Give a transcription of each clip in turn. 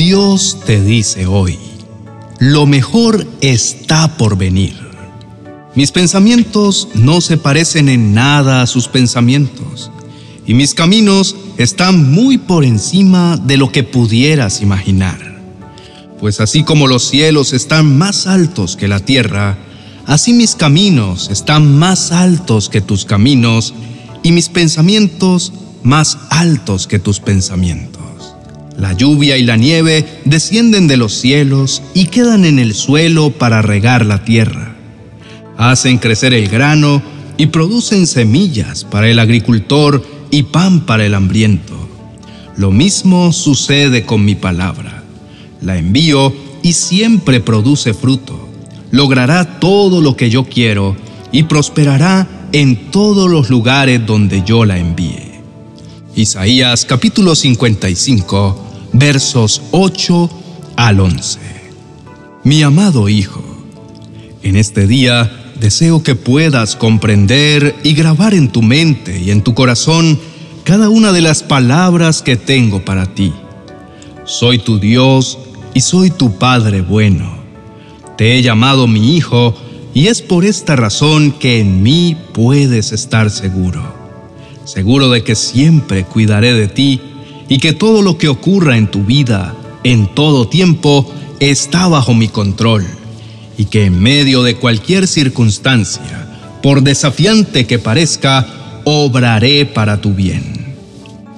Dios te dice hoy, lo mejor está por venir. Mis pensamientos no se parecen en nada a sus pensamientos, y mis caminos están muy por encima de lo que pudieras imaginar. Pues así como los cielos están más altos que la tierra, así mis caminos están más altos que tus caminos, y mis pensamientos más altos que tus pensamientos. La lluvia y la nieve descienden de los cielos y quedan en el suelo para regar la tierra. Hacen crecer el grano y producen semillas para el agricultor y pan para el hambriento. Lo mismo sucede con mi palabra. La envío y siempre produce fruto. Logrará todo lo que yo quiero y prosperará en todos los lugares donde yo la envíe. Isaías capítulo 55 versos 8 al 11. Mi amado Hijo, en este día deseo que puedas comprender y grabar en tu mente y en tu corazón cada una de las palabras que tengo para ti. Soy tu Dios y soy tu Padre bueno. Te he llamado mi Hijo y es por esta razón que en mí puedes estar seguro. Seguro de que siempre cuidaré de ti y que todo lo que ocurra en tu vida, en todo tiempo, está bajo mi control y que en medio de cualquier circunstancia, por desafiante que parezca, obraré para tu bien.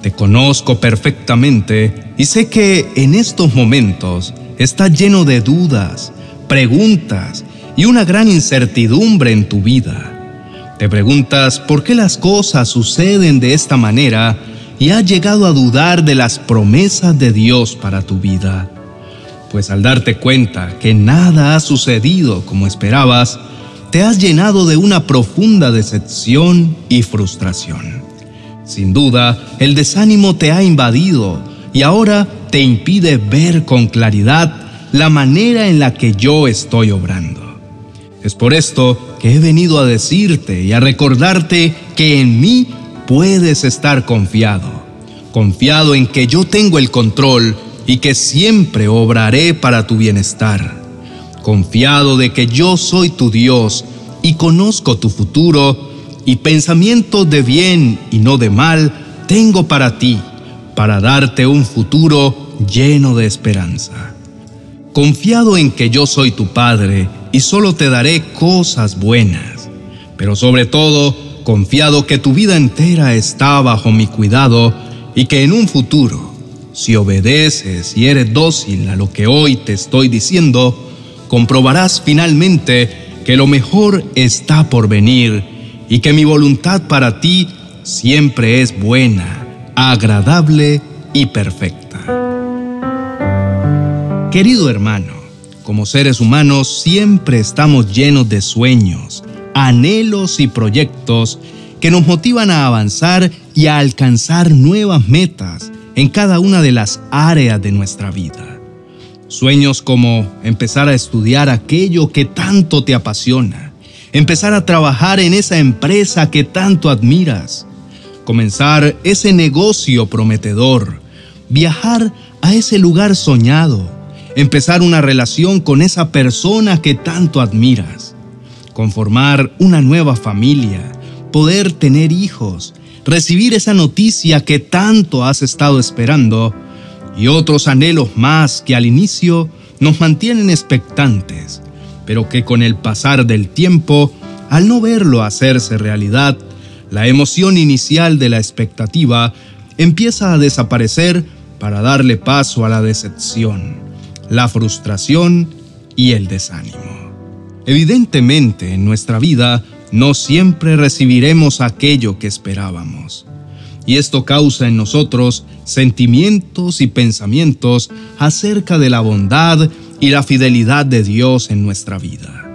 Te conozco perfectamente y sé que en estos momentos está lleno de dudas, preguntas y una gran incertidumbre en tu vida. Te preguntas por qué las cosas suceden de esta manera y has llegado a dudar de las promesas de Dios para tu vida. Pues al darte cuenta que nada ha sucedido como esperabas, te has llenado de una profunda decepción y frustración. Sin duda, el desánimo te ha invadido y ahora te impide ver con claridad la manera en la que yo estoy obrando. Es por esto que he venido a decirte y a recordarte que en mí puedes estar confiado, confiado en que yo tengo el control y que siempre obraré para tu bienestar, confiado de que yo soy tu Dios y conozco tu futuro y pensamientos de bien y no de mal tengo para ti, para darte un futuro lleno de esperanza. Confiado en que yo soy tu Padre y solo te daré cosas buenas, pero sobre todo confiado que tu vida entera está bajo mi cuidado y que en un futuro, si obedeces y eres dócil a lo que hoy te estoy diciendo, comprobarás finalmente que lo mejor está por venir y que mi voluntad para ti siempre es buena, agradable y perfecta. Querido hermano, como seres humanos siempre estamos llenos de sueños, anhelos y proyectos que nos motivan a avanzar y a alcanzar nuevas metas en cada una de las áreas de nuestra vida. Sueños como empezar a estudiar aquello que tanto te apasiona, empezar a trabajar en esa empresa que tanto admiras, comenzar ese negocio prometedor, viajar a ese lugar soñado, empezar una relación con esa persona que tanto admiras conformar una nueva familia, poder tener hijos, recibir esa noticia que tanto has estado esperando y otros anhelos más que al inicio nos mantienen expectantes, pero que con el pasar del tiempo, al no verlo hacerse realidad, la emoción inicial de la expectativa empieza a desaparecer para darle paso a la decepción, la frustración y el desánimo. Evidentemente, en nuestra vida no siempre recibiremos aquello que esperábamos. Y esto causa en nosotros sentimientos y pensamientos acerca de la bondad y la fidelidad de Dios en nuestra vida.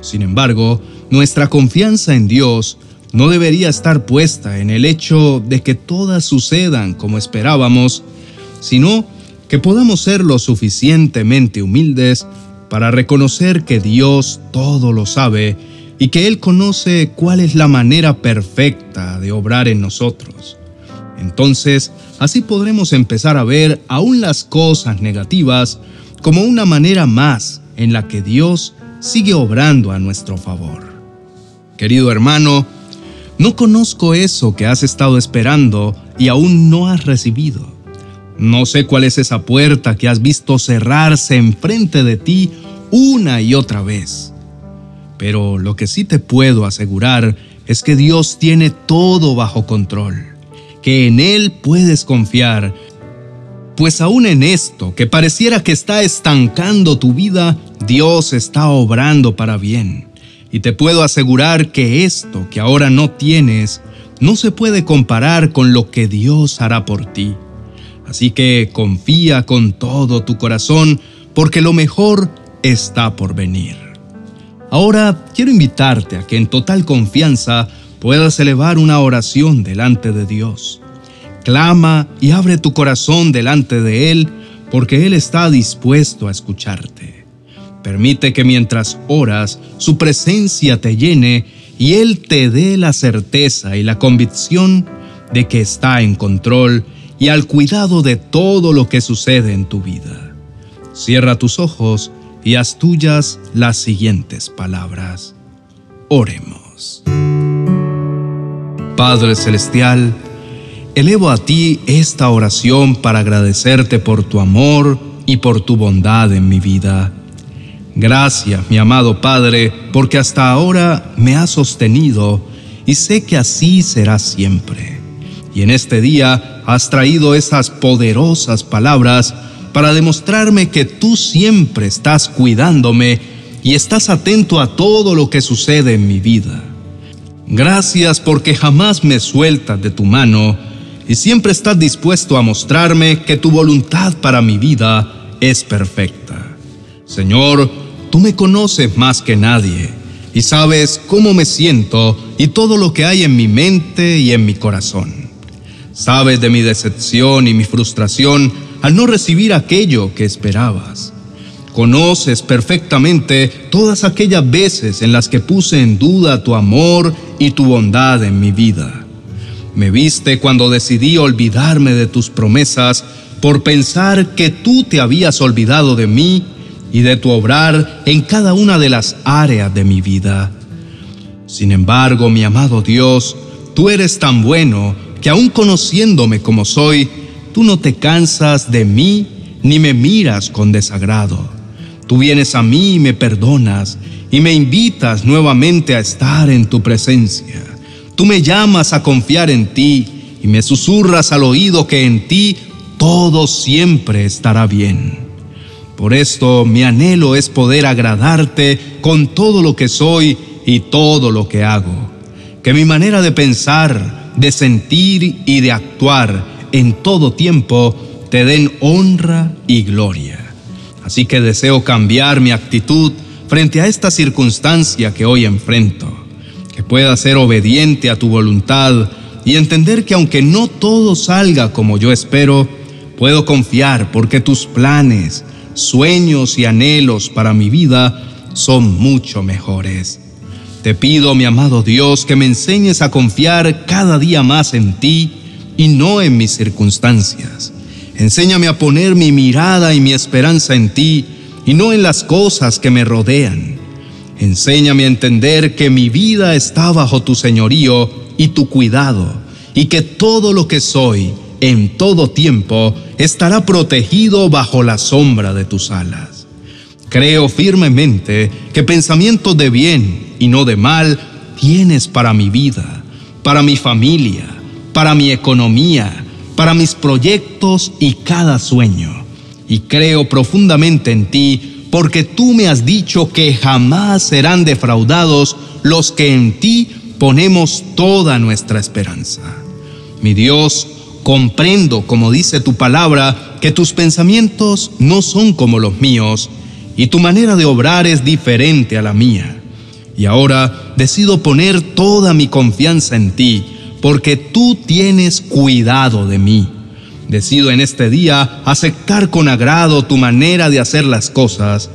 Sin embargo, nuestra confianza en Dios no debería estar puesta en el hecho de que todas sucedan como esperábamos, sino que podamos ser lo suficientemente humildes para reconocer que Dios todo lo sabe y que Él conoce cuál es la manera perfecta de obrar en nosotros. Entonces Así podremos empezar a ver aún las cosas negativas como una manera más en la que Dios sigue obrando a nuestro favor. Querido hermano, no conozco eso que has estado esperando y aún no has recibido. No sé cuál es esa puerta que has visto cerrarse enfrente de ti una y otra vez. Pero lo que sí te puedo asegurar es que Dios tiene todo bajo control, que en Él puedes confiar, pues aún en esto que pareciera que está estancando tu vida, Dios está obrando para bien. Y te puedo asegurar que esto que ahora no tienes no se puede comparar con lo que Dios hará por ti. Así que confía con todo tu corazón, porque lo mejor está por venir. Ahora quiero invitarte a que en total confianza puedas elevar una oración delante de Dios. Clama y abre tu corazón delante de Él, porque Él está dispuesto a escucharte. Permite que mientras oras, su presencia te llene y Él te dé la certeza y la convicción de que está en control y al cuidado de todo lo que sucede en tu vida. Cierra tus ojos y haz tuyas las siguientes palabras. Oremos. Padre Celestial, elevo a ti esta oración para agradecerte por tu amor y por tu bondad en mi vida. Gracias, mi amado Padre, porque hasta ahora me has sostenido y sé que así será siempre. Y en este día has traído esas poderosas palabras para demostrarme que tú siempre estás cuidándome y estás atento a todo lo que sucede en mi vida. Gracias porque jamás me sueltas de tu mano y siempre estás dispuesto a mostrarme que tu voluntad para mi vida es perfecta. Señor, tú me conoces más que nadie y sabes cómo me siento y todo lo que hay en mi mente y en mi corazón. Sabes de mi decepción y mi frustración al no recibir aquello que esperabas. Conoces perfectamente todas aquellas veces en las que puse en duda tu amor y tu bondad en mi vida. Me viste cuando decidí olvidarme de tus promesas por pensar que tú te habías olvidado de mí y de tu obrar en cada una de las áreas de mi vida. Sin embargo, mi amado Dios, tú eres tan bueno que aun conociéndome como soy, Tú no te cansas de mí ni me miras con desagrado. Tú vienes a mí y me perdonas y me invitas nuevamente a estar en tu presencia. Tú me llamas a confiar en ti y me susurras al oído que en ti todo siempre estará bien. Por esto mi anhelo es poder agradarte con todo lo que soy y todo lo que hago. Que mi manera de pensar, de sentir y de actuar en todo tiempo te den honra y gloria. Así que deseo cambiar mi actitud frente a esta circunstancia que hoy enfrento, que pueda ser obediente a tu voluntad y entender que aunque no todo salga como yo espero, puedo confiar porque tus planes, sueños y anhelos para mi vida son mucho mejores. Te pido, mi amado Dios, que me enseñes a confiar cada día más en ti y no en mis circunstancias. Enséñame a poner mi mirada y mi esperanza en ti y no en las cosas que me rodean. Enséñame a entender que mi vida está bajo tu señorío y tu cuidado y que todo lo que soy en todo tiempo estará protegido bajo la sombra de tus alas. Creo firmemente que pensamientos de bien y no de mal tienes para mi vida, para mi familia, para mi economía, para mis proyectos y cada sueño. Y creo profundamente en ti porque tú me has dicho que jamás serán defraudados los que en ti ponemos toda nuestra esperanza. Mi Dios, comprendo, como dice tu palabra, que tus pensamientos no son como los míos y tu manera de obrar es diferente a la mía. Y ahora decido poner toda mi confianza en ti porque tú tienes cuidado de mí. Decido en este día aceptar con agrado tu manera de hacer las cosas,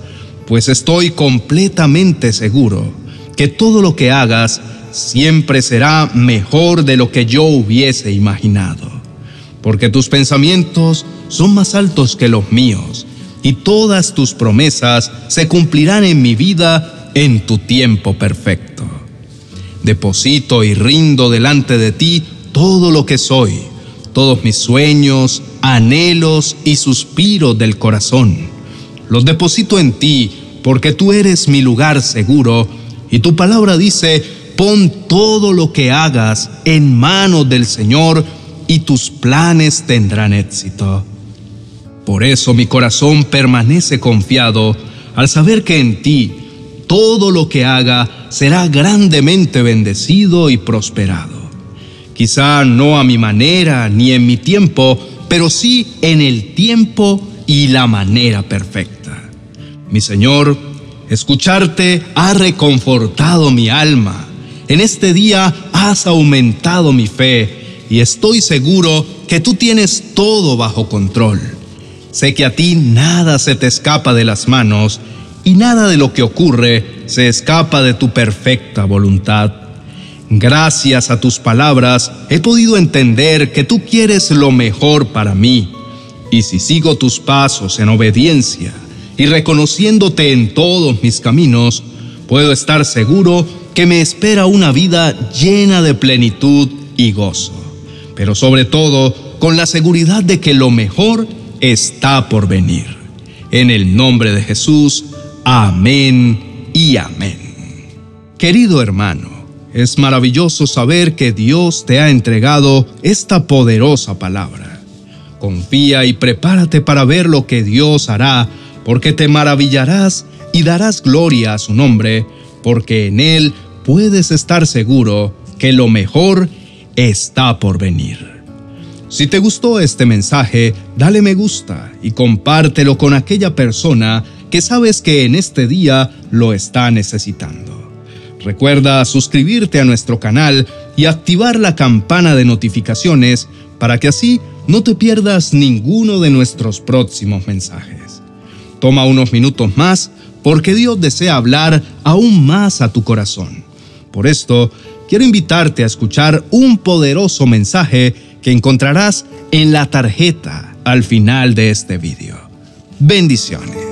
pues estoy completamente seguro que todo lo que hagas siempre será mejor de lo que yo hubiese imaginado. porque tus pensamientos son más altos que los míos, y todas tus promesas se cumplirán en mi vida en tu tiempo perfecto. Deposito y rindo delante de ti todo lo que soy, todos mis sueños, anhelos y suspiros del corazón. Los deposito en ti porque tú eres mi lugar seguro y tu palabra dice, pon todo lo que hagas en manos del Señor y tus planes tendrán éxito. Por eso mi corazón permanece confiado al saber que en ti todo lo que haga será grandemente bendecido y prosperado. Quizá no a mi manera ni en mi tiempo, pero sí en el tiempo y la manera perfecta. Mi Señor, escucharte ha reconfortado mi alma. En este día has aumentado mi fe y estoy seguro que tú tienes todo bajo control. Sé que a ti nada se te escapa de las manos y nada de lo que ocurre se escapa de tu perfecta voluntad. Gracias a tus palabras he podido entender que tú quieres lo mejor para mí. Y si sigo tus pasos en obediencia y reconociéndote en todos mis caminos, puedo estar seguro que me espera una vida llena de plenitud y gozo. Pero sobre todo, con la seguridad de que lo mejor está por venir. En el nombre de Jesús, amén y amén. Querido hermano, es maravilloso saber que Dios te ha entregado esta poderosa palabra. Confía y prepárate para ver lo que Dios hará, porque te maravillarás y darás gloria a su nombre, porque en Él puedes estar seguro que lo mejor está por venir. Si te gustó este mensaje, dale me gusta y compártelo con aquella persona que sabes que en este día lo está necesitando. Recuerda suscribirte a nuestro canal y activar la campana de notificaciones para que así no te pierdas ninguno de nuestros próximos mensajes. Toma unos minutos más porque Dios desea hablar aún más a tu corazón. Por esto, quiero invitarte a escuchar un poderoso mensaje que encontrarás en la tarjeta al final de este video. Bendiciones.